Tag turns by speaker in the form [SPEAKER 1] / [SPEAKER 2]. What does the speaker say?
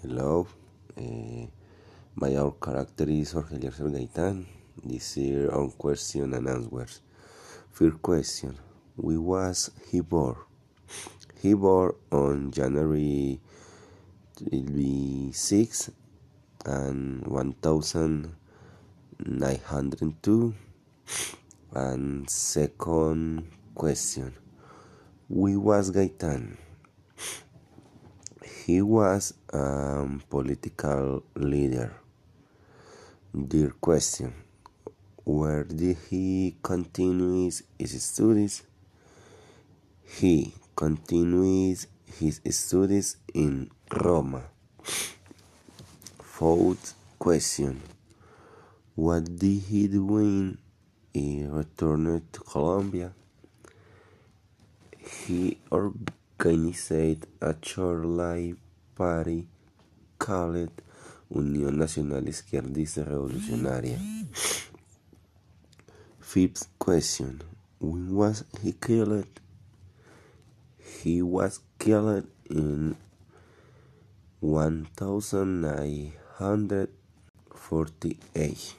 [SPEAKER 1] Hello, uh, my our character is Jorge Gaitan. This is our question and answers. First question: We was he born? He born on January 26 and 1902. And second question: We was Gaitan? He was a political leader. Dear question: Where did he continue his studies? He continued his studies in Roma. Fourth question: What did he do when he returned to Colombia? He organized a short-lived party called Unión Nacional Izquierdista Revolucionaria. Fifth question: When was he killed? He was killed in 1948.